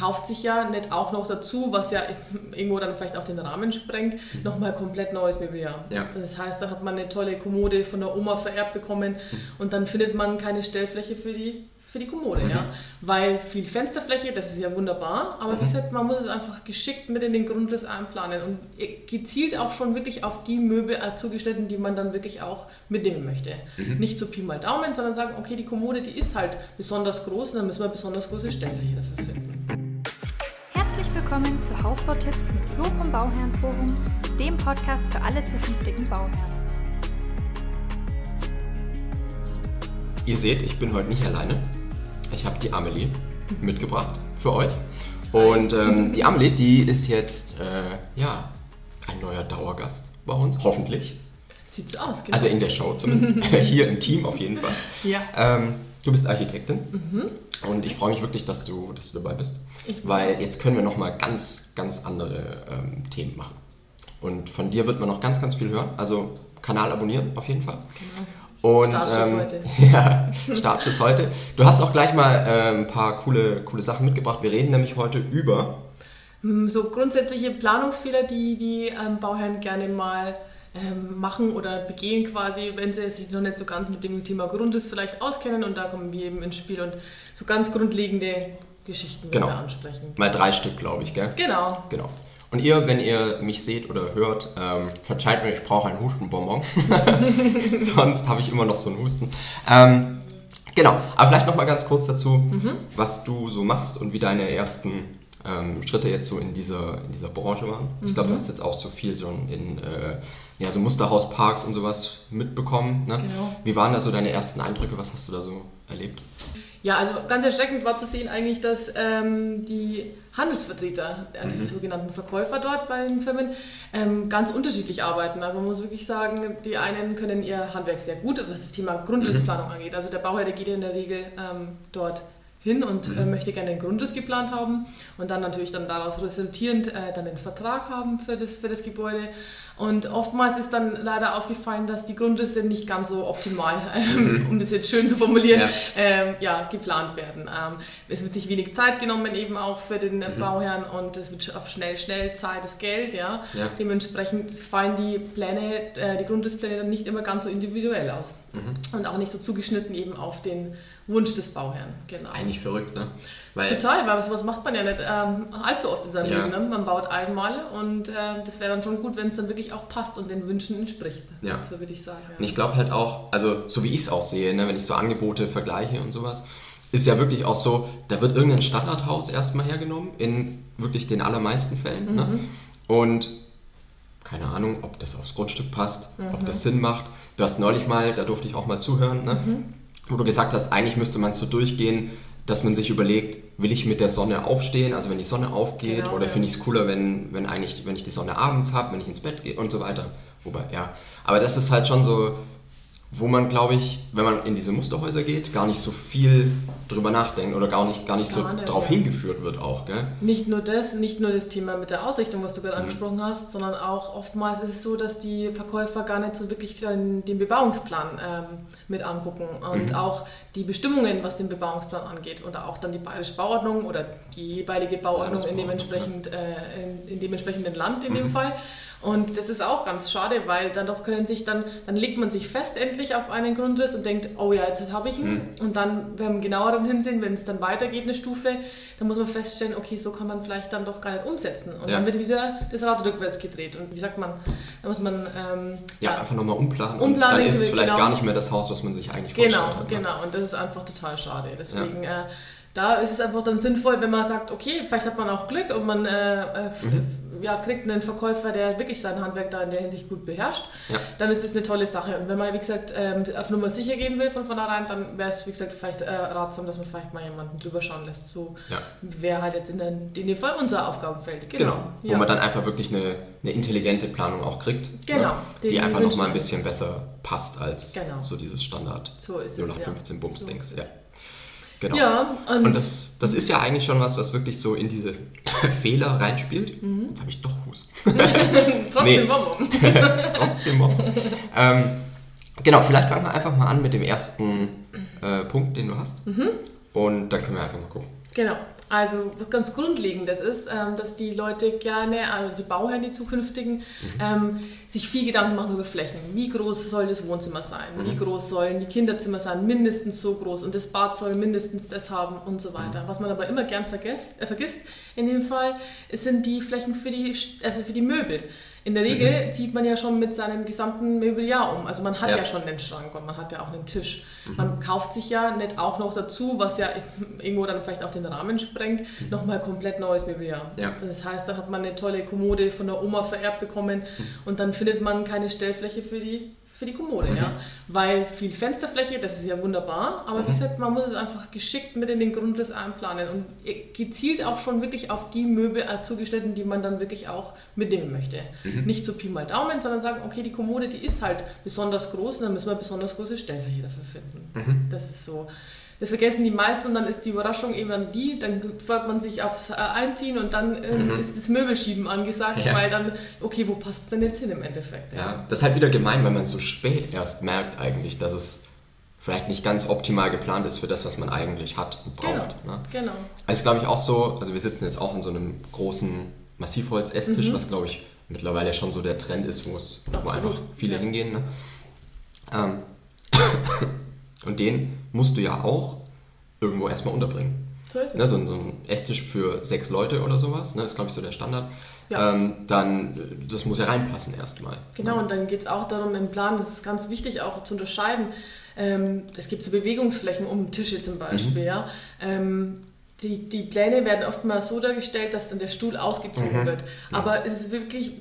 kauft sich ja nicht auch noch dazu, was ja irgendwo dann vielleicht auch den Rahmen sprengt, mhm. nochmal komplett neues Mobiliar. Ja. Das heißt, dann hat man eine tolle Kommode von der Oma vererbt bekommen mhm. und dann findet man keine Stellfläche für die für die Kommode, mhm. ja. Weil viel Fensterfläche, das ist ja wunderbar, aber mhm. wie gesagt, man muss es einfach geschickt mit in den Grundriss einplanen und gezielt auch schon wirklich auf die Möbel äh, zugeschnitten, die man dann wirklich auch mitnehmen möchte. Mhm. Nicht so Pi mal Daumen, sondern sagen, okay, die Kommode, die ist halt besonders groß und dann müssen wir besonders große Stellfläche dafür finden. Willkommen zu Hausbautipps mit Flo vom Bauherrenforum, dem Podcast für alle zukünftigen Bauherren. Ihr seht, ich bin heute nicht alleine. Ich habe die Amelie mitgebracht für euch. Und ähm, die Amelie, die ist jetzt äh, ja, ein neuer Dauergast bei uns, hoffentlich. Sieht so aus, genau. Also in der Show zumindest. Hier im Team auf jeden Fall. Ja. Ähm, du bist Architektin mhm. und ich freue mich wirklich, dass du, dass du dabei bist. weil jetzt können wir nochmal ganz, ganz andere ähm, Themen machen. Und von dir wird man noch ganz, ganz viel hören. Also Kanal abonnieren auf jeden Fall. Genau. Und, Startschuss ähm, heute. Ja, Startschuss heute. Du hast auch gleich mal äh, ein paar coole, coole Sachen mitgebracht. Wir reden nämlich heute über... Hm, so grundsätzliche Planungsfehler, die die ähm, Bauherren gerne mal ähm, machen oder begehen quasi, wenn sie sich noch nicht so ganz mit dem Thema Grundriss vielleicht auskennen. Und da kommen wir eben ins Spiel und so ganz grundlegende Geschichten genau. ansprechen. Mal drei Stück, glaube ich, gell? Genau. Genau. Und ihr, wenn ihr mich seht oder hört, ähm, verzeiht mir, ich brauche einen Hustenbonbon. Sonst habe ich immer noch so einen Husten. Ähm, genau, aber vielleicht noch mal ganz kurz dazu, mhm. was du so machst und wie deine ersten ähm, Schritte jetzt so in dieser, in dieser Branche waren. Ich glaube, du mhm. hast jetzt auch so viel so in äh, ja, so Musterhausparks und sowas mitbekommen. Ne? Genau. Wie waren da so deine ersten Eindrücke? Was hast du da so erlebt? Ja, also ganz erschreckend war zu sehen eigentlich, dass ähm, die Handelsvertreter, äh, die mhm. sogenannten Verkäufer dort bei den Firmen, ähm, ganz unterschiedlich arbeiten. Also man muss wirklich sagen, die einen können ihr Handwerk sehr gut, was das Thema Grundrissplanung mhm. angeht. Also der Bauherr, der geht in der Regel ähm, dort hin und äh, mhm. möchte gerne den Grundriss geplant haben und dann natürlich dann daraus resultierend äh, dann den Vertrag haben für das, für das Gebäude. Und oftmals ist dann leider aufgefallen, dass die Grundrisse nicht ganz so optimal, ähm, um das jetzt schön zu formulieren, ja. Ähm, ja geplant werden. Ähm, es wird sich wenig Zeit genommen, eben auch für den mhm. Bauherrn und es wird auf schnell, schnell Zeit das Geld. Ja. ja. Dementsprechend fallen die Pläne, äh, die Grundrisspläne dann nicht immer ganz so individuell aus mhm. und auch nicht so zugeschnitten eben auf den Wunsch des Bauherrn. Genau. Eigentlich verrückt, ne? Weil Total, weil sowas macht man ja nicht ähm, allzu oft in seinem ja. Leben. Ne? Man baut einmal und äh, das wäre dann schon gut, wenn es dann wirklich auch passt und den Wünschen entspricht. Ja. So würde ich sagen. Ja. Und ich glaube halt auch, also so wie ich es auch sehe, ne, wenn ich so Angebote vergleiche und sowas, ist ja wirklich auch so, da wird irgendein Standardhaus erstmal hergenommen, in wirklich den allermeisten Fällen. Ne? Mhm. Ne? Und keine Ahnung, ob das aufs Grundstück passt, mhm. ob das Sinn macht. Du hast neulich mal, da durfte ich auch mal zuhören, ne? Mhm wo du gesagt hast, eigentlich müsste man so durchgehen, dass man sich überlegt, will ich mit der Sonne aufstehen, also wenn die Sonne aufgeht, genau, oder ja. finde ich es cooler, wenn, wenn, eigentlich, wenn ich die Sonne abends habe, wenn ich ins Bett gehe und so weiter. Wobei, ja. Aber das ist halt schon so, wo man, glaube ich, wenn man in diese Musterhäuser geht, gar nicht so viel drüber nachdenkt oder gar nicht, gar nicht so nicht, darauf ja. hingeführt wird auch. Gell? Nicht nur das, nicht nur das Thema mit der Ausrichtung, was du gerade mhm. angesprochen hast, sondern auch oftmals ist es so, dass die Verkäufer gar nicht so wirklich den, den Bebauungsplan ähm, mit angucken und mhm. auch die Bestimmungen, was den Bebauungsplan angeht oder auch dann die bayerische Bauordnung oder die jeweilige Bauordnung in, dementsprechend, äh, in, in dem entsprechenden Land in mhm. dem Fall. Und das ist auch ganz schade, weil dann doch können sich dann, dann legt man sich fest endlich auf einen Grundriss und denkt, oh ja, jetzt habe ich ihn. Mhm. Und dann, wenn wir genauer dann hinsehen, wenn es dann weitergeht, eine Stufe, dann muss man feststellen, okay, so kann man vielleicht dann doch gar nicht umsetzen. Und ja. dann wird wieder das Rad rückwärts gedreht. Und wie sagt man, da muss man... Ähm, ja, ja, einfach nochmal umplanen. umplanen. dann ist es vielleicht genau. gar nicht mehr das Haus, was man sich eigentlich genau, vorgestellt hat. Genau, genau. Und das ist einfach total schade. Deswegen... Ja. Äh, da ist es einfach dann sinnvoll, wenn man sagt, okay, vielleicht hat man auch Glück und man äh, äh mhm ja, kriegt einen Verkäufer, der wirklich sein Handwerk da in der Hinsicht gut beherrscht, ja. dann ist es eine tolle Sache. Und wenn man, wie gesagt, ähm, auf Nummer sicher gehen will von vornherein, dann wäre es, wie gesagt, vielleicht äh, ratsam, dass man vielleicht mal jemanden drüber schauen lässt. So ja. wäre halt jetzt in, den, in dem Fall unser Aufgabenfeld. Genau. genau. Wo ja. man dann einfach wirklich eine, eine intelligente Planung auch kriegt. Ne? Genau. Ne? Die einfach nochmal ein bisschen besser passt als genau. so dieses Standard so ist 0815 Bums-Dings. So ja. Genau. Ja, und, und das, das ist ja eigentlich schon was, was wirklich so in diese Fehler reinspielt. Mhm. Jetzt habe ich doch Husten. Trotzdem Bonbon. Trotzdem Bonbon. ähm, genau, vielleicht fangen wir einfach mal an mit dem ersten äh, Punkt, den du hast. Mhm. Und dann können wir einfach mal gucken. Genau. Also was ganz Grundlegendes ist, ähm, dass die Leute gerne, also die Bauherren, die zukünftigen, mhm. ähm, sich viel Gedanken machen über Flächen. Wie groß soll das Wohnzimmer sein? Mhm. Wie groß sollen die Kinderzimmer sein? Mindestens so groß. Und das Bad soll mindestens das haben und so weiter. Mhm. Was man aber immer gern vergesst, äh, vergisst in dem Fall, sind die Flächen für die, also für die Möbel. In der Regel mhm. zieht man ja schon mit seinem gesamten Möbeljahr um. Also man hat ja, ja schon den Schrank und man hat ja auch einen Tisch. Mhm. Man kauft sich ja nicht auch noch dazu, was ja irgendwo dann vielleicht auch den Rahmen sprengt, mhm. nochmal komplett neues Möbeljahr. Ja. Das heißt, dann hat man eine tolle Kommode von der Oma vererbt bekommen mhm. und dann findet man keine Stellfläche für die für die Kommode, mhm. ja. Weil viel Fensterfläche, das ist ja wunderbar, aber mhm. wie gesagt, man muss es einfach geschickt mit in den Grundriss einplanen und gezielt auch schon wirklich auf die Möbel äh, zugeschnitten, die man dann wirklich auch mitnehmen möchte. Mhm. Nicht so Pi mal Daumen, sondern sagen, okay, die Kommode, die ist halt besonders groß und dann müssen wir besonders große Stellfläche dafür finden. Mhm. Das ist so. Das vergessen die meisten und dann ist die Überraschung eben dann die, dann freut man sich aufs äh, Einziehen und dann ähm, mhm. ist das Möbelschieben angesagt, ja. weil dann, okay, wo passt es denn jetzt hin im Endeffekt? Ja. ja, das ist halt wieder gemein, wenn man so spät erst merkt eigentlich, dass es vielleicht nicht ganz optimal geplant ist für das, was man eigentlich hat und braucht. Genau, ne? genau. Also glaube ich auch so, also wir sitzen jetzt auch in so einem großen Massivholz-Esstisch, mhm. was glaube ich mittlerweile schon so der Trend ist, wo es einfach viele ja. hingehen. Ne? Ähm, und den musst du ja auch irgendwo erstmal unterbringen. So ist es. Ne, so, so, ein Esstisch für sechs Leute oder sowas, ne, ist glaube ich so der Standard. Ja. Ähm, dann, das muss ja reinpassen erstmal. Genau, ne? und dann geht es auch darum, im Plan, das ist ganz wichtig auch zu unterscheiden. Ähm, es gibt so Bewegungsflächen um Tische zum Beispiel, mhm. ja. Ähm, die, die Pläne werden oftmals so dargestellt, dass dann der Stuhl ausgezogen mhm. wird. Aber es ist wirklich,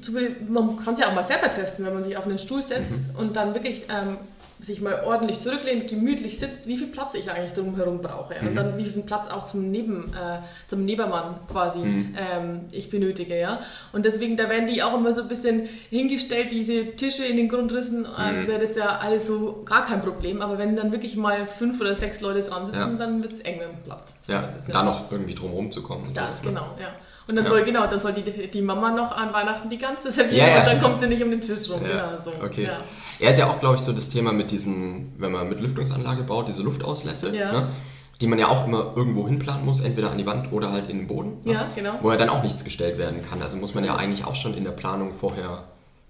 man kann es ja auch mal selber testen, wenn man sich auf einen Stuhl setzt mhm. und dann wirklich ähm, sich mal ordentlich zurücklehnt, gemütlich sitzt, wie viel Platz ich eigentlich drumherum brauche mhm. und dann wie viel Platz auch zum Neben, äh, zum Nebermann quasi mhm. ähm, ich benötige, ja. Und deswegen, da werden die auch immer so ein bisschen hingestellt, diese Tische in den Grundrissen, als mhm. wäre das ja alles so gar kein Problem. Aber wenn dann wirklich mal fünf oder sechs Leute dran sitzen, ja. dann wird es eng mit dem Platz. So ja, da noch irgendwie drumherum zu kommen. Das, so, genau, ja. Und dann ja. soll, genau, dann soll die, die Mama noch an Weihnachten die ganze servieren ja, ja. und dann kommt sie nicht um den Tisch rum. Genau, so. Okay. Er ist ja auch, glaube ich, so das Thema mit diesen, wenn man mit Lüftungsanlage baut, diese Luftauslässe, ne? die man ja auch immer irgendwo hinplanen muss, entweder an die Wand oder halt in den Boden. Ne? Ja, genau. Wo ja dann auch nichts gestellt werden kann. Also muss man ja eigentlich auch schon in der Planung vorher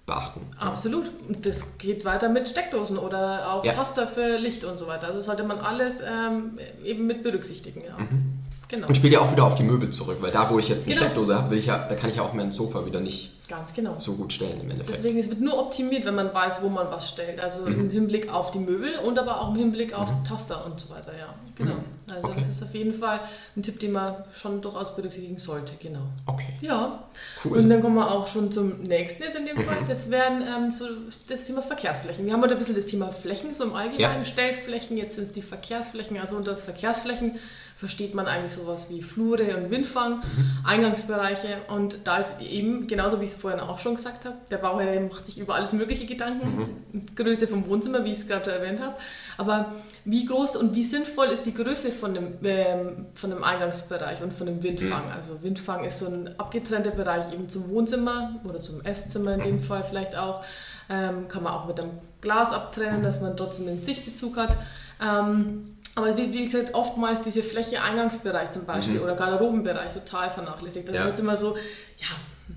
beachten. Absolut. Und das geht weiter mit Steckdosen oder auch Taster für Licht und so weiter. Also sollte man alles ähm, eben mit berücksichtigen. Ja. Mhm. Genau. Und spielt ja auch wieder auf die Möbel zurück, weil da, wo ich jetzt eine genau. Steckdose habe, ja, da kann ich ja auch mein Sofa wieder nicht Ganz genau. so gut stellen im Endeffekt. Deswegen es wird nur optimiert, wenn man weiß, wo man was stellt. Also mhm. im Hinblick auf die Möbel und aber auch im Hinblick auf mhm. Taster und so weiter. Ja, genau. Mhm. Also okay. das ist auf jeden Fall ein Tipp, den man schon durchaus berücksichtigen sollte. Genau. Okay. Ja. Cool. Und dann kommen wir auch schon zum nächsten jetzt in dem Fall. Mhm. Das wären ähm, so das Thema Verkehrsflächen. Wir haben heute ein bisschen das Thema Flächen so im Allgemeinen, ja. Stellflächen. Jetzt sind es die Verkehrsflächen. Also unter Verkehrsflächen versteht man eigentlich sowas wie Flure und Windfang, mhm. Eingangsbereiche. Und da ist eben, genauso wie ich es vorhin auch schon gesagt habe, der Bauherr macht sich über alles mögliche Gedanken. Mhm. Größe vom Wohnzimmer, wie ich es gerade erwähnt habe. Aber wie groß und wie sinnvoll ist die Größe von dem, ähm, von dem Eingangsbereich und von dem Windfang? Mhm. Also Windfang ist so ein abgetrennter Bereich eben zum Wohnzimmer oder zum Esszimmer in dem mhm. Fall vielleicht auch. Ähm, kann man auch mit einem Glas abtrennen, dass man trotzdem den Sichtbezug hat. Ähm, aber wie, wie, gesagt, oftmals diese Fläche Eingangsbereich zum Beispiel mhm. oder Garderobenbereich total vernachlässigt. Da ja. wird es immer so, ja,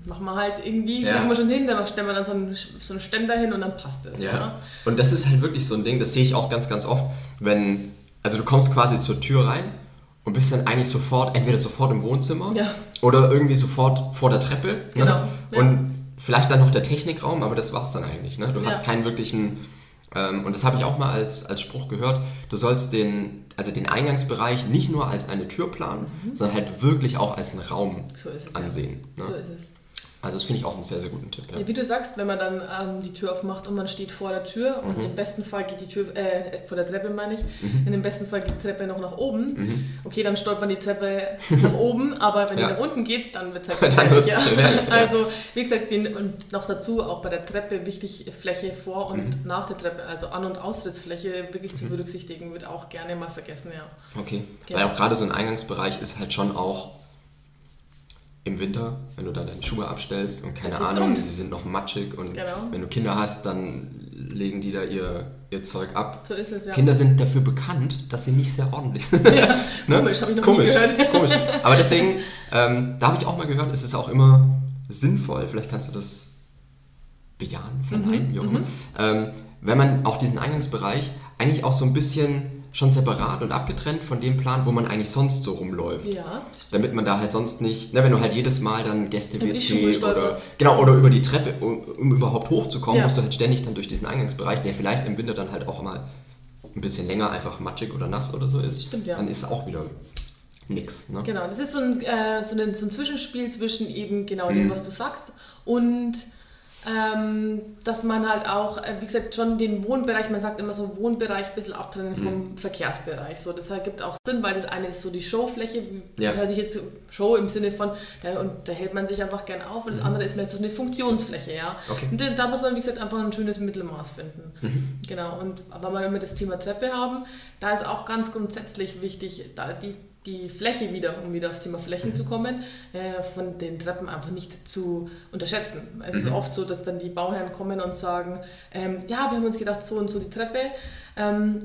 machen wir halt irgendwie, ja. kriegen wir schon hin, dann stellen wir dann so einen, so einen Ständer hin und dann passt es. Ja. Oder? Und das ist halt wirklich so ein Ding, das sehe ich auch ganz, ganz oft, wenn, also du kommst quasi zur Tür rein und bist dann eigentlich sofort, entweder sofort im Wohnzimmer ja. oder irgendwie sofort vor der Treppe. Ne? Genau. Ne? Und vielleicht dann noch der Technikraum, aber das war es dann eigentlich. Ne? Du hast keinen wirklichen ähm, und das habe ich auch mal als, als Spruch gehört, du sollst den, also den Eingangsbereich nicht nur als eine Tür planen, mhm. sondern halt wirklich auch als einen Raum so ansehen. Ja. Ne? So ist es. Also das finde ich auch einen sehr, sehr guten Tipp. Ja. Ja, wie du sagst, wenn man dann ähm, die Tür aufmacht und man steht vor der Tür mhm. und im besten Fall geht die Tür, äh, vor der Treppe meine ich, mhm. in dem besten Fall geht die Treppe noch nach oben. Mhm. Okay, dann stolpert die Treppe nach oben, aber wenn ja. die nach unten geht, dann wird es halt gefährlich. Ja. Also wie gesagt, den, und noch dazu auch bei der Treppe wichtig, Fläche vor und mhm. nach der Treppe, also An- und Austrittsfläche wirklich zu mhm. berücksichtigen, wird auch gerne mal vergessen, ja. Okay, weil auch gerade so ein Eingangsbereich ist halt schon auch im Winter, wenn du da deine Schuhe abstellst und keine Ahnung, die sind noch matschig und Genau. wenn du Kinder hast, dann legen die da ihr, ihr Zeug ab. So ist es, ja. Kinder sind dafür bekannt, dass sie nicht sehr ordentlich sind. Ja, Ne? Komisch, habe ich noch komisch, nie gehört. Komisch. Aber deswegen, ähm, da habe ich auch mal gehört, es ist auch immer sinnvoll, vielleicht kannst du das bejahen, Mhm, verneinen, wie auch immer, ähm, wenn man auch diesen Eingangsbereich eigentlich auch so ein bisschen schon separat und abgetrennt von dem plant, wo man eigentlich sonst so rumläuft. Ja, Damit man da halt sonst nicht, ne, wenn du halt jedes Mal dann Gäste WC oder genau oder über die Treppe, um, um überhaupt hochzukommen, Ja. musst du halt ständig dann durch diesen Eingangsbereich, der vielleicht im Winter dann halt auch mal ein bisschen länger einfach matschig oder nass oder so ist. Stimmt, ja. Dann ist auch wieder nix. Ne? Genau, das ist so ein, äh, so, ein, so ein Zwischenspiel zwischen eben genau Mhm. dem, was du sagst und ähm, dass man halt auch, äh, wie gesagt, schon den Wohnbereich, man sagt immer so Wohnbereich ein bisschen abtrennen vom Mhm. Verkehrsbereich. So, das ergibt auch Sinn, weil das eine ist so die Showfläche, Ja. hört sich jetzt Show im Sinne von, da, und da hält man sich einfach gern auf und das andere ist mehr so eine Funktionsfläche, ja. Mhm. Okay. Und da, da muss man, wie gesagt, einfach ein schönes Mittelmaß finden. Mhm. Genau, und weil wir immer das Thema Treppe haben, da ist auch ganz grundsätzlich wichtig, da die, die Fläche wieder, um wieder aufs Thema Flächen Mhm. zu kommen, äh, von den Treppen einfach nicht zu unterschätzen. Es Mhm. ist oft so, dass dann die Bauherren kommen und sagen, ähm, ja, wir haben uns gedacht, so und so die Treppe. Ähm,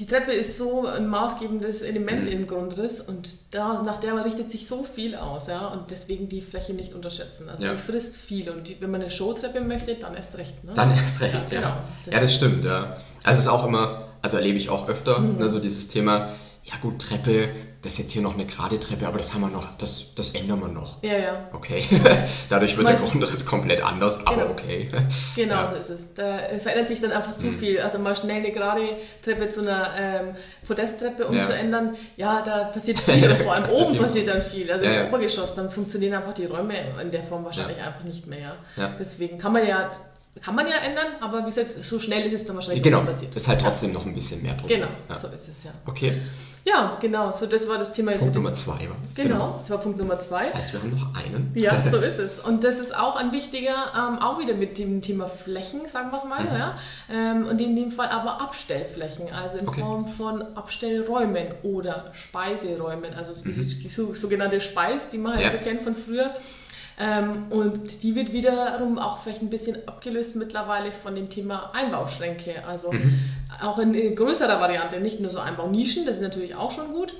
die Treppe ist so ein maßgebendes Element Mhm. im Grundriss und da, nach der richtet sich so viel aus, ja, und deswegen die Fläche nicht unterschätzen. Also Ja. die frisst viel und die, wenn man eine Showtreppe möchte, dann erst recht. Ne? Dann erst recht, ja. Ja, Ja, genau. das stimmt, ja. Also es ist auch immer, also erlebe ich auch öfter, Mhm. ne, so dieses Thema, ja gut, Treppe, das ist jetzt hier noch eine gerade Treppe, aber das haben wir noch, das, das ändern wir noch. Ja, ja. Okay, dadurch wird Meist- der Grundriss komplett anders, aber Genau. okay. Genau Ja. Mhm. so ist es. Da verändert sich dann einfach zu viel. Also mal schnell eine gerade Treppe zu einer ähm, Podesttreppe umzuändern, ja. da passiert viel. Und vor allem oben viel passiert dann viel. Also Ja, im ja. Obergeschoss, dann funktionieren einfach die Räume in der Form wahrscheinlich einfach nicht mehr. Ja. Ja. Deswegen kann man ja kann man ja ändern, aber wie gesagt, so schnell ist es dann wahrscheinlich Genau, nicht passiert. ist halt trotzdem noch ein bisschen mehr Druck. Genau, Ja. so ist es ja. Okay, Ja, genau. So, das war das Thema jetzt. Punkt Nummer zwei war das. Genau, das war Punkt Nummer zwei. Heißt, wir haben noch einen. Ja, so ist es. Und das ist auch ein wichtiger, ähm, auch wieder mit dem Thema Flächen, sagen wir es Mhm. mal, ja. Ähm, und in dem Fall aber Abstellflächen, also in Okay. Form von Abstellräumen oder Speiseräumen, also diese die so, sogenannte Speis, die man halt Ja. so kennt von früher. Ähm, und die wird wiederum auch vielleicht ein bisschen abgelöst mittlerweile von dem Thema Einbauschränke. Also auch in, in größerer Variante, nicht nur so Einbaunischen, das ist natürlich auch schon gut.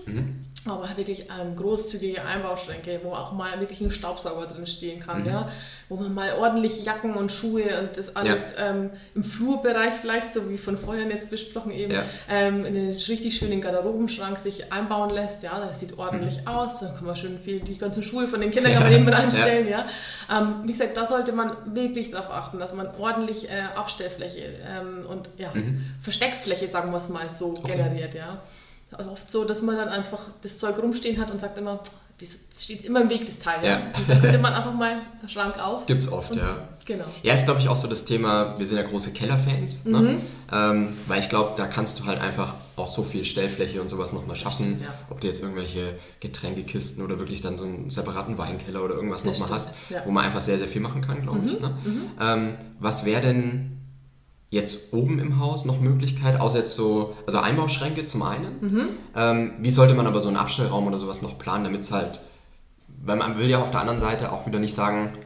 Aber wirklich ähm, großzügige Einbauschränke, wo auch mal wirklich ein Staubsauger drin stehen kann, ja? wo man mal ordentlich Jacken und Schuhe und das alles ähm, im Flurbereich vielleicht, so wie von vorhin jetzt besprochen eben, Ja. ähm, in einen richtig schönen Garderobenschrank sich einbauen lässt. Ja, das sieht ordentlich aus, dann kann man schön viel, die ganzen Schuhe von den Kindern kann man eben reinstellen. Ja. Ähm, wie gesagt, da sollte man wirklich darauf achten, dass man ordentlich äh, Abstellfläche ähm, und ja, Versteckfläche, sagen wir es mal so, generiert. Ja. Oft so, dass man dann einfach das Zeug rumstehen hat und sagt immer, das steht immer im Weg, das Teil. Ja. Und dann könnte man einfach mal den Schrank auf. Gibt's oft, und, ja. Genau. Ja, ist glaube ich auch so das Thema, wir sind ja große Kellerfans, Mhm. ne? ähm, weil ich glaube, da kannst du halt einfach auch so viel Stellfläche und sowas nochmal schaffen, Ja. ob du jetzt irgendwelche Getränkekisten oder wirklich dann so einen separaten Weinkeller oder irgendwas nochmal hast, ja. Mhm, wo man einfach sehr, sehr viel machen kann, glaube ich. Ne? Ähm, was wäre denn jetzt oben im Haus noch Möglichkeit, außer jetzt so, also Einbauschränke zum einen, Mhm. ähm, wie sollte man aber so einen Abstellraum oder sowas noch planen, damit es halt, weil man will ja auf der anderen Seite auch wieder nicht sagen,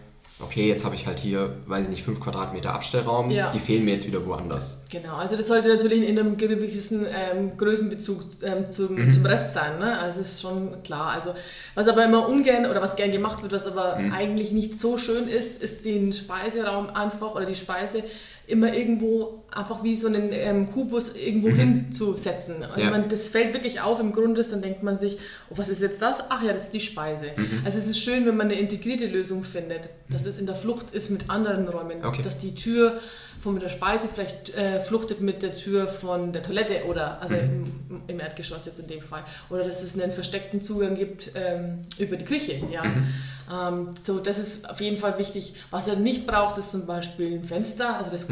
okay, jetzt habe ich halt hier, weiß ich nicht, 5 Quadratmeter Abstellraum, Ja. die fehlen mir jetzt wieder woanders. Genau, also das sollte natürlich in einem gewissen ähm, Größenbezug ähm, zum, Mhm. zum Rest sein. Ne? Also ist schon klar. Also was aber immer ungern oder was gern gemacht wird, was aber Mhm. eigentlich nicht so schön ist, ist den Speiseraum einfach oder die Speise immer irgendwo einfach wie so einen ähm, Kubus irgendwo hinzusetzen. Und Mhm. Ja. man, das fällt wirklich auf im Grundriss, dann denkt man sich, oh, was ist jetzt das? Ach ja, das ist die Speise. Mhm. Also es ist schön, wenn man eine integrierte Lösung findet, dass es in der Flucht ist mit anderen Räumen, Okay. dass die Tür von der Speise vielleicht äh, fluchtet mit der Tür von der Toilette oder also im, im Erdgeschoss jetzt in dem Fall oder dass es einen versteckten Zugang gibt ähm, über die Küche. Ja. Ähm, so, das ist auf jeden Fall wichtig. Was er nicht braucht, ist zum Beispiel ein Fenster. Also das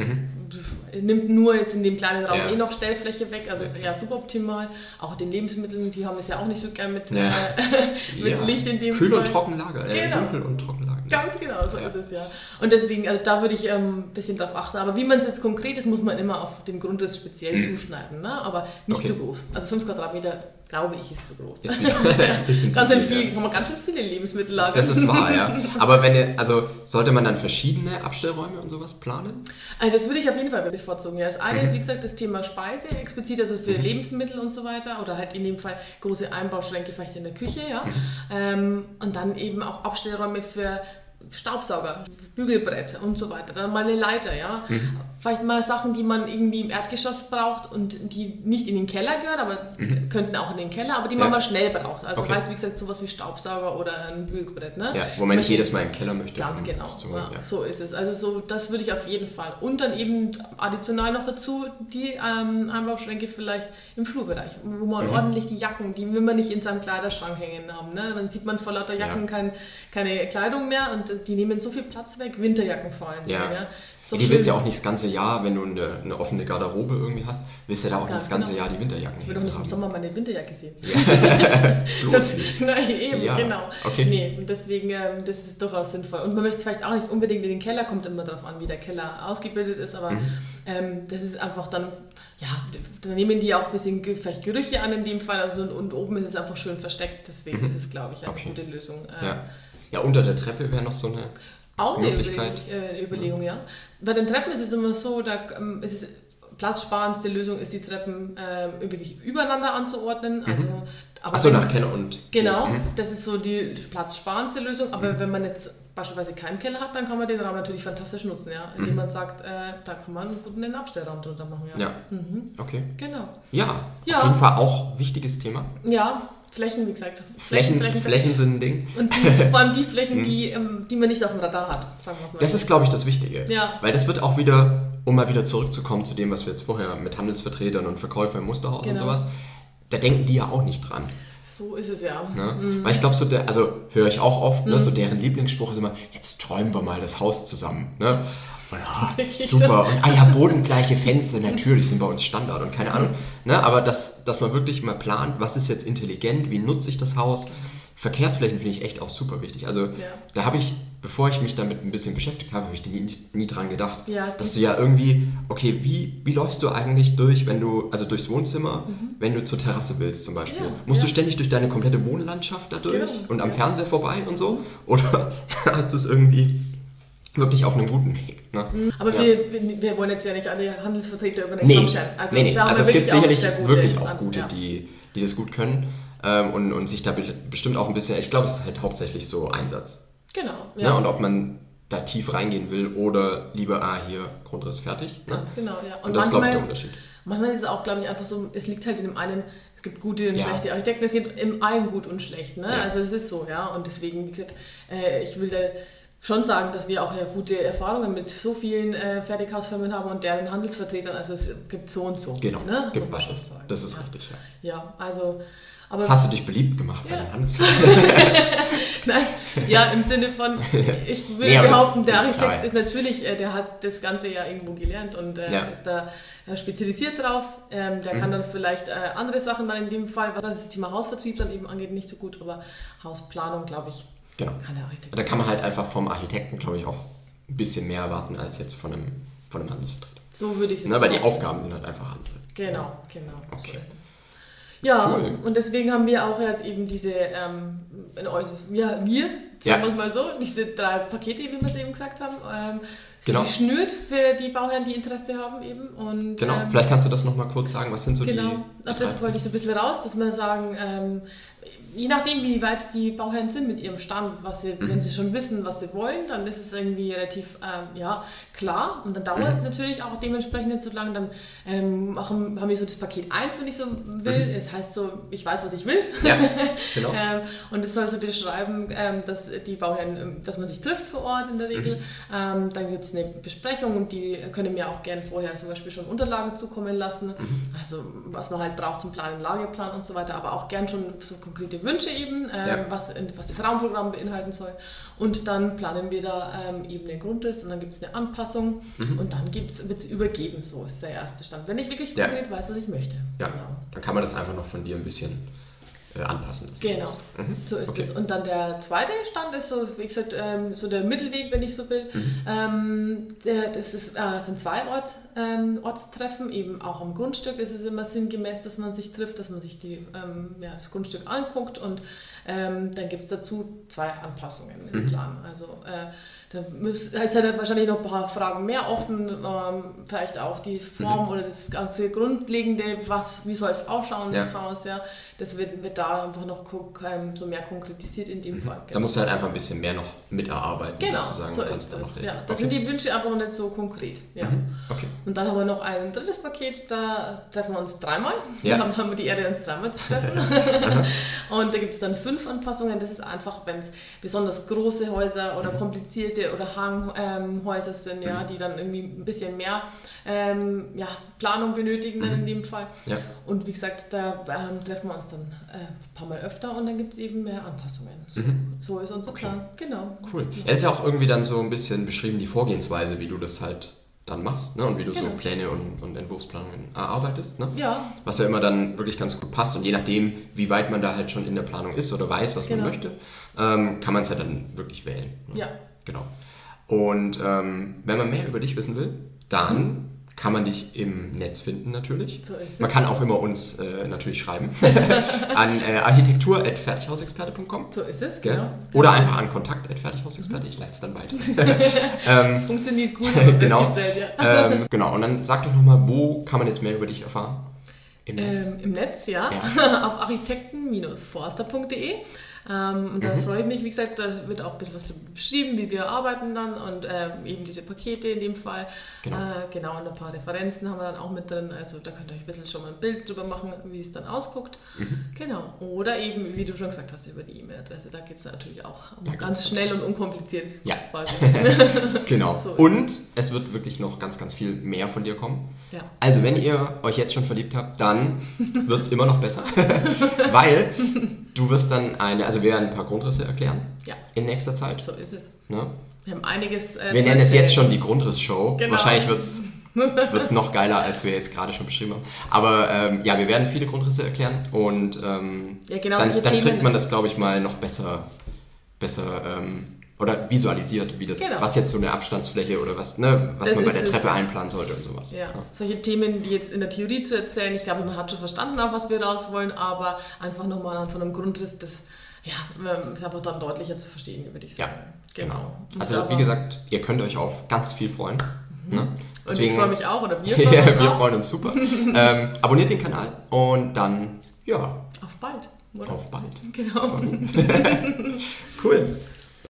nimmt nur jetzt in dem kleinen Raum Ja. eh noch Stellfläche weg. Also ist eher suboptimal. Auch den Lebensmitteln, die haben es ja auch nicht so gern mit, Ja. äh, mit Ja. Licht in dem Kühl Fall. und Trockenlager, äh, Genau. dunkel und Trockenlager. Ganz genau, so Ja. ist es ja. Und deswegen, also da würde ich ähm, ein bisschen drauf achten. Aber wie man es jetzt konkret ist, muss man immer auf den Grundriss speziell zuschneiden. Ne? Aber nicht Okay. zu groß. Also 5 Quadratmeter glaube ich, ist zu groß. Ist ein bisschen zu ganz, viel, ja. kann man ganz schön viele Lebensmittel lagern. Das ist wahr, ja. Aber wenn ihr, also sollte man dann verschiedene Abstellräume und sowas planen? Also das würde ich auf jeden Fall bevorzugen. Ja. Das eine Mhm. ist, wie gesagt, das Thema Speise, explizit also für Lebensmittel und so weiter. Oder halt in dem Fall große Einbauschränke vielleicht in der Küche, ja. Mhm. Ähm, und dann eben auch Abstellräume für Staubsauger, Bügelbrett und so weiter. Dann mal eine Leiter, ja. Mhm. Vielleicht mal Sachen, die man irgendwie im Erdgeschoss braucht und die nicht in den Keller gehören, aber könnten auch in den Keller, aber die man Mhm. Ja. mal schnell braucht. Also Okay. heißt, wie gesagt, sowas wie Staubsauger oder ein Bügelbrett, ne? Ja, wo man nicht jedes Mal im Keller möchte. Ganz genau, holen, ja, ja. so ist es. Also so, das würde ich auf jeden Fall. Und dann eben additional noch dazu die ähm, Einbauschränke vielleicht im Flurbereich, wo man Mhm. ordentlich die Jacken, die will man nicht in seinem Kleiderschrank hängen haben. Ne? Dann sieht man vor lauter Jacken Ja. kein, keine Kleidung mehr und die nehmen so viel Platz weg, Winterjacken vor allem. Ja. So du willst ja auch nicht das ganze Jahr, wenn du eine, eine offene Garderobe irgendwie hast, willst du ja da auch Ganz das ganze genau. Jahr die Winterjacken Ich will doch nicht im haben. Sommer meine Winterjacke sehen. Bloß Das, nein, eben, Ja, genau. okay. Nee, und deswegen, ähm, das ist durchaus sinnvoll. Und man möchte es vielleicht auch nicht unbedingt in den Keller, kommt immer darauf an, wie der Keller ausgebildet ist, aber Mhm. ähm, das ist einfach dann, ja, da nehmen die auch ein bisschen vielleicht Gerüche an in dem Fall also, und, und oben ist es einfach schön versteckt, deswegen ist es, glaube ich, eine Mhm. Okay. gute Lösung. Äh, Ja. ja, unter der Treppe wäre noch so eine Auch eine Möglichkeit. Überlegung, äh, Überlegung, ja. Bei den Treppen ist es immer so, da ähm, ist es platzsparendste Lösung ist, die Treppen ähm, wirklich übereinander anzuordnen. Also, aber Achso, nach Keller und. Genau, Mhm. das ist so die platzsparendste Lösung. Aber wenn man jetzt beispielsweise keinen Keller hat, dann kann man den Raum natürlich fantastisch nutzen, ja. Indem man sagt, äh, da kann man einen Abstellraum drunter machen, ja. Ja. Okay. Genau. Ja, Ja. auf jeden Fall auch wichtiges Thema. Ja, Flächen, wie gesagt. Flächen, Flächen, sind ein Ding. Und die, vor allem die Flächen, die, ähm, die man nicht auf dem Radar hat, sagen wir mal. Das ist, glaube ich, das Wichtige. Ja. Weil das wird auch wieder, um mal wieder zurückzukommen zu dem, was wir jetzt vorher mit Handelsvertretern und Verkäufern im Musterhaus und Genau. sowas, da denken die ja auch nicht dran. so ist es ja. Ne? Mhm. Weil ich glaube, so der, also höre ich auch oft, ne, so deren Lieblingsspruch ist immer, jetzt träumen wir mal das Haus zusammen. Ne? Und, ah, super. Und ah ja, bodengleiche Fenster, natürlich sind bei uns Standard und keine Ahnung. Ne? Aber dass, dass man wirklich mal plant, was ist jetzt intelligent, wie nutze ich das Haus. Verkehrsflächen finde ich echt auch super wichtig. Also da habe ich, bevor ich mich damit ein bisschen beschäftigt habe, habe ich nie, nie dran gedacht, Ja, dass du ja irgendwie, okay, wie, wie läufst du eigentlich durch, wenn du, also durchs Wohnzimmer, wenn du zur Terrasse willst zum Beispiel? Mhm. Ja, Musst du ja. ständig durch deine komplette Wohnlandschaft da durch Genau. und am Fernseher vorbei und so? Oder hast du es irgendwie wirklich auf einem guten Weg? Ne? Aber Ja. wir, wir- wollen jetzt ja nicht alle Handelsvertreter über den Nee, Kamm scheren. also, nee, nee. also es gibt auch sicherlich gute wirklich auch gute, ja. die, die das gut können ähm, und, und sich da be bestimmt auch ein bisschen, ich glaube, es ist halt hauptsächlich so Einsatz. Genau, Ne? ja. Und ob man da tief reingehen will oder lieber, ah, hier, Grundriss fertig. Ne? Ganz genau, ja. Und, das ist, glaube ich, der Unterschied. Manchmal ist es auch, glaube ich, einfach so, es liegt halt in dem einen, es gibt gute und Ja. schlechte Architekten, es gibt im allen gut und schlecht, ne? Ja. Also es ist so, ja. Und deswegen, wie gesagt, äh, ich will da schon sagen, dass wir auch ja gute Erfahrungen mit so vielen äh, Fertighausfirmen haben und deren Handelsvertretern, also es gibt so und so. Genau, ne? gibt man schon sagen. Das ist ja. richtig, ja. Ja, also, aber hast du dich beliebt gemacht bei Ja. den Handels. Nein, ja, im Sinne von, ich würde Nee, behaupten, der Architekt klar. ist natürlich, äh, der hat das Ganze ja irgendwo gelernt und äh, Ja. ist da äh, spezialisiert drauf. Ähm, der Mhm. kann dann vielleicht äh, andere Sachen dann in dem Fall, was das Thema Hausvertrieb dann eben angeht, nicht so gut, aber Hausplanung, glaube ich, genau. Da kann man halt einfach vom Architekten, glaube ich, auch ein bisschen mehr erwarten als jetzt von einem, von einem Handelsvertreter. So würde ich es Ne, weil die. Aufgaben sind halt einfach andere. Genau, genau. Okay. So. Ja, Cool. und deswegen haben wir auch jetzt eben diese, ähm, in ja, wir, sagen wir es mal so, diese drei Pakete, wie wir es eben gesagt haben, ähm, sind Genau. geschnürt für die Bauherren, die Interesse haben eben. Und, Genau, ähm, vielleicht kannst du das nochmal kurz sagen, was sind so Genau, die... auf das wollte ich so ein bisschen raus, dass wir sagen, ähm, je nachdem, wie weit die Bauherren sind mit ihrem Stand, was sie, Mhm. wenn sie schon wissen, was sie wollen, dann ist es irgendwie relativ ähm, ja, klar und dann dauert Mhm. es natürlich auch dementsprechend nicht so lange. Dann ähm, machen, haben wir so das Paket 1, wenn ich so will. Es heißt so, ich weiß, was ich will. Mhm. Ja, genau. Ähm, und es soll so beschreiben, ähm, dass die Bauherren, ähm, dass man sich trifft vor Ort in der Regel. Mhm. Ähm, dann gibt es eine Besprechung und die können mir auch gerne vorher zum Beispiel schon Unterlagen zukommen lassen. Mhm. Also was man halt braucht zum Planen, Lageplan und so weiter, aber auch gern schon so konkrete Wünsche eben, ähm, Ja. was, was das Raumprogramm beinhalten soll. Und dann planen wir da ähm, eben den Grundriss und dann gibt es eine Anpassung Mhm. und dann wird es übergeben. So ist der erste Stand. Wenn ich wirklich Ja. konkret weiß, was ich möchte. Ja, Genau. dann kann man das einfach noch von dir ein bisschen äh, anpassen. Genau, Mhm. so ist Okay. es. Und dann der zweite Stand ist so, wie gesagt, ähm, so der Mittelweg, wenn ich so will. Mhm. Ähm, der, das ist, äh, sind zwei Ort, ähm, Ortstreffen, eben auch am Grundstück ist es immer sinngemäß, dass man sich trifft, dass man sich die, ähm, ja, das Grundstück anguckt und ähm, dann gibt es dazu zwei Anpassungen im Mhm. Plan. Also äh, da müß, da ist halt wahrscheinlich noch ein paar Fragen mehr offen, ähm, vielleicht auch die Form oder das ganze Grundlegende, was, wie soll es ausschauen, das Ja. Haus, ja. Das wird, wird da einfach noch ähm, so mehr konkretisiert in dem Fall. Da musst du halt einfach ein bisschen mehr noch mitarbeiten, Genau, sozusagen. so ist dann helfen. Ja, das okay. sind die Wünsche einfach noch nicht so konkret. Ja. okay. Und dann haben wir noch ein drittes Paket, da treffen wir uns dreimal. Ja. Da haben, wir die Ehre, uns dreimal zu treffen. und da gibt es dann fünf Anpassungen. Das ist einfach, wenn es besonders große Häuser Mhm. oder komplizierte oder Hanghäuser sind, ja, die dann irgendwie ein bisschen mehr ähm, ja, Planung benötigen dann in dem Fall. Mhm. Ja. Und wie gesagt, da ähm, treffen wir uns dann äh, ein paar Mal öfter und dann gibt es eben mehr Anpassungen. So, so ist unser Plan. Genau. Mhm. Cool. Es ist ja auch irgendwie dann so ein bisschen beschrieben, die Vorgehensweise, wie du das halt dann machst ne? und wie du so Genau. Pläne und, und Entwurfsplanungen erarbeitest. Ne? Ja, Was ja immer dann wirklich ganz gut passt und je nachdem, wie weit man da halt schon in der Planung ist oder weiß, was Genau. man möchte, ähm, kann man es ja dann wirklich wählen. Ne? Ja. Genau. Und ähm, wenn man mehr über dich wissen will, dann kann man dich im Netz finden natürlich. So man kann auch immer uns äh, natürlich schreiben an äh, architektur.fertighausexperte.com. so ist es. Genau. Oder einfach an kontakt.fertighausexperte, ich leite es dann weiter. Es funktioniert gut, genau. ja. ähm, genau, und dann sag doch nochmal, wo kann man jetzt mehr über dich erfahren? Im Netz. Ähm, Im Netz, ja, Ja. auf architekten-forster.de. Ähm, und da Mhm. freue ich mich, wie gesagt, da wird auch ein bisschen was beschrieben, wie wir arbeiten dann und ähm, eben diese Pakete in dem Fall. Genau. Äh, genau, und ein paar Referenzen haben wir dann auch mit drin. Also da könnt ihr euch ein bisschen schon mal ein Bild drüber machen, wie es dann ausguckt. Mhm. Genau. Oder eben, wie du schon gesagt hast, über die E-Mail-Adresse. Da geht es natürlich auch Da ganz schnell und unkompliziert. Ja. Genau. so und es wird wirklich noch ganz, ganz viel mehr von dir kommen. ja. Also, wenn ihr euch jetzt schon verliebt habt, dann wird es immer noch besser. Weil du wirst dann eine, also wir werden ein paar Grundrisse erklären ja, in nächster Zeit. so ist es. Ne? Wir haben einiges. Äh, Wir nennen es jetzt schon die Grundriss-Show. Genau. Wahrscheinlich wird es noch geiler, als wir jetzt gerade schon beschrieben haben. Aber ähm, ja, wir werden viele Grundrisse erklären und ähm, Ja, genau, dann, dann kriegt man das, glaube ich, mal noch besser, besser ähm, oder visualisiert, wie das, Genau. was jetzt so eine Abstandsfläche oder was, ne, was Das man bei der. Treppe einplanen sollte und sowas. Ja, solche Themen, die jetzt in der Theorie zu erzählen, ich glaube, man hat schon verstanden, auf was wir raus wollen, aber einfach nochmal anhand von einem Grundriss, das ja, ähm, ist einfach dann deutlicher zu verstehen, würde ich Ja, sagen. Genau. Also Aber- wie gesagt, ihr könnt euch auf ganz viel freuen. Ne? und ich freue mich auch, oder wir freuen ja, uns wir auch. freuen uns super. ähm, abonniert den Kanal und dann, ja, Auf bald. Oder? auf bald. Genau. Cool.